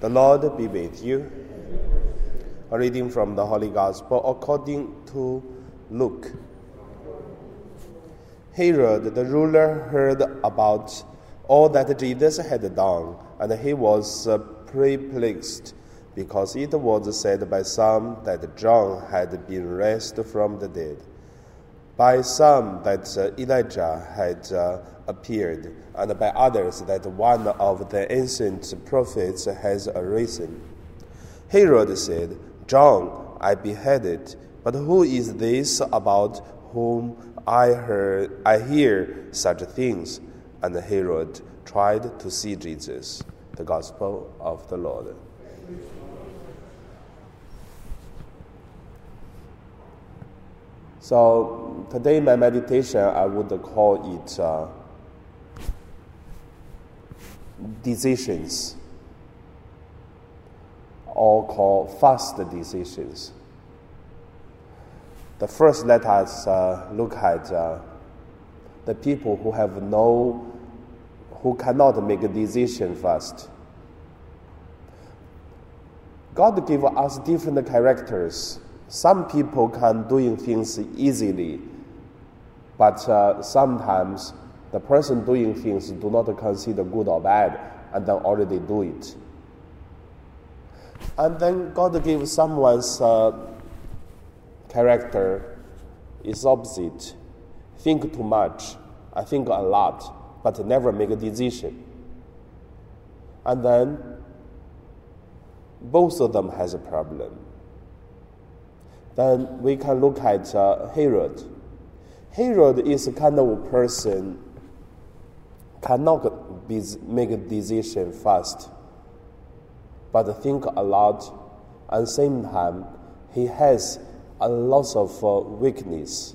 The Lord be with you. A reading from the Holy Gospel according to Luke. Herod the ruler heard about all that Jesus had done, and he was uh, perplexed because it was said by some that John had been raised from the dead, by some that uh, Elijah had uh, appeared, and by others that one of the ancient prophets has arisen. Herod said, John I beheaded, but who is this about whom I heard I hear such things? And Herod tried to see Jesus. The Gospel of the Lord. So today, my meditation, I would call it uh, decisions, or call fast decisions. The first, let us uh, look at uh, the people who have no, who cannot make a decision fast. God gave us different characters some people can doing things easily, but uh, sometimes the person doing things do not consider good or bad, and then already do it. And then God gives someone's uh, character is opposite. Think too much, I think a lot, but never make a decision. And then both of them has a problem then we can look at uh, Herod. Herod is a kind of person cannot be, make a decision fast, but think a lot. At the same time, he has a lot of uh, weakness,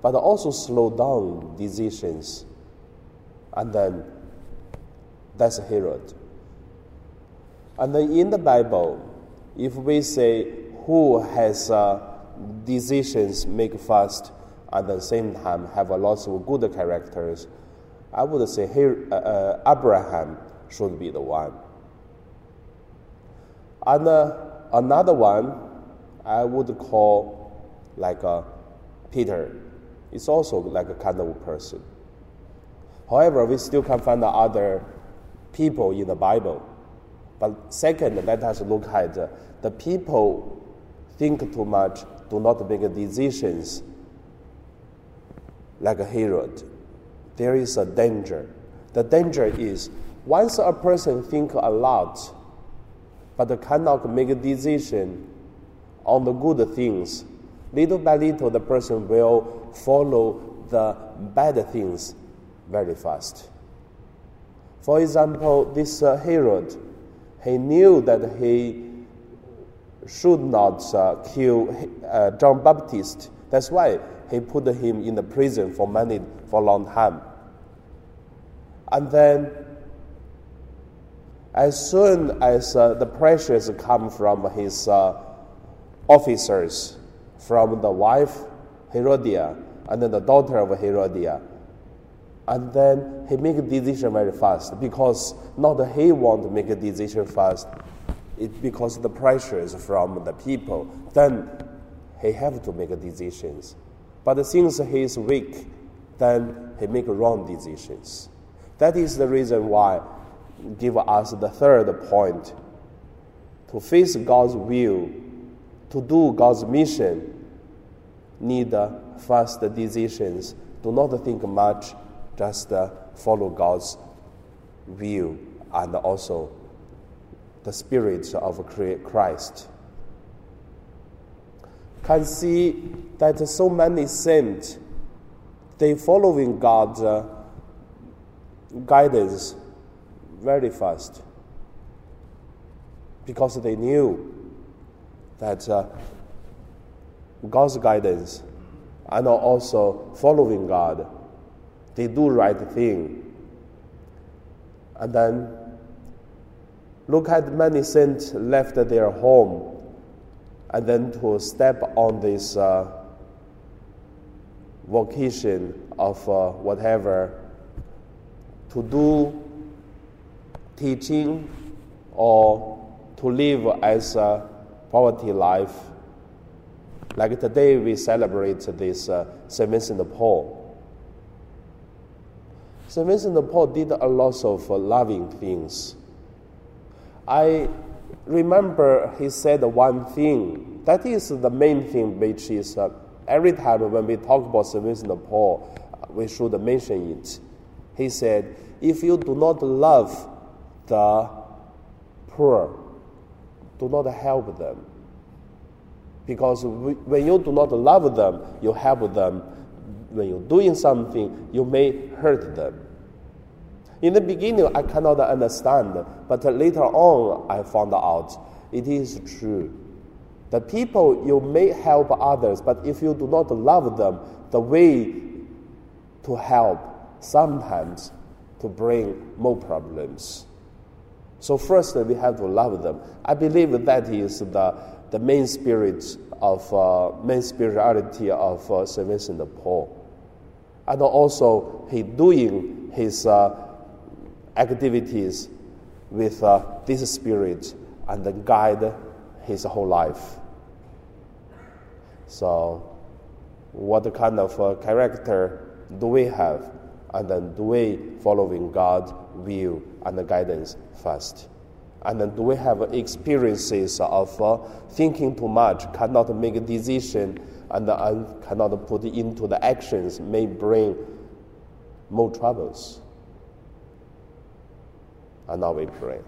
but also slow down decisions, and then that's Herod. And then in the Bible, if we say who has uh, decisions make fast at the same time have a lot of good characters, I would say here uh, uh, Abraham should be the one. And uh, another one I would call like uh, Peter. It's also like a kind of person. However, we still can find other people in the Bible. But second, let us look at the people think too much, do not make decisions like Herod. There is a danger. The danger is once a person think a lot, but cannot make a decision on the good things, little by little the person will follow the bad things very fast. For example, this uh, Herod, he knew that he should not uh, kill uh, John Baptist. That's why he put him in the prison for many for a long time. And then, as soon as uh, the pressures come from his uh, officers, from the wife Herodia and then the daughter of Herodia, and then he make a decision very fast because not he want to make a decision fast, it, because the pressures from the people, then he have to make decisions. But since he is weak, then he make wrong decisions. That is the reason why give us the third point. To face God's will, to do God's mission, need fast decisions. Do not think much, just uh, follow God's will and also the Spirit of Christ. Can see that so many saints, they following God's uh, guidance very fast. Because they knew that uh, God's guidance and also following God, they do right thing. And then Look at many saints left their home and then to step on this uh, vocation of uh, whatever to do teaching or to live as a poverty life. Like today, we celebrate this uh, Saint Vincent de Paul. Saint Vincent de Paul did a lot of uh, loving things. I remember he said one thing. That is the main thing, which is uh, every time when we talk about de Paul, we should mention it. He said, If you do not love the poor, do not help them. Because when you do not love them, you help them. When you're doing something, you may hurt them. In the beginning, I cannot understand, but later on, I found out it is true. The people you may help others, but if you do not love them, the way to help sometimes to bring more problems. So first, we have to love them. I believe that is the, the main spirit of uh, main spirituality of uh, Saint Vincent de Paul, and also he doing his uh, activities with uh, this spirit and guide his whole life. So, what kind of uh, character do we have? And then do we following God's will and guidance first? And then do we have experiences of uh, thinking too much, cannot make a decision, and uh, cannot put into the actions may bring more troubles? And now we pray.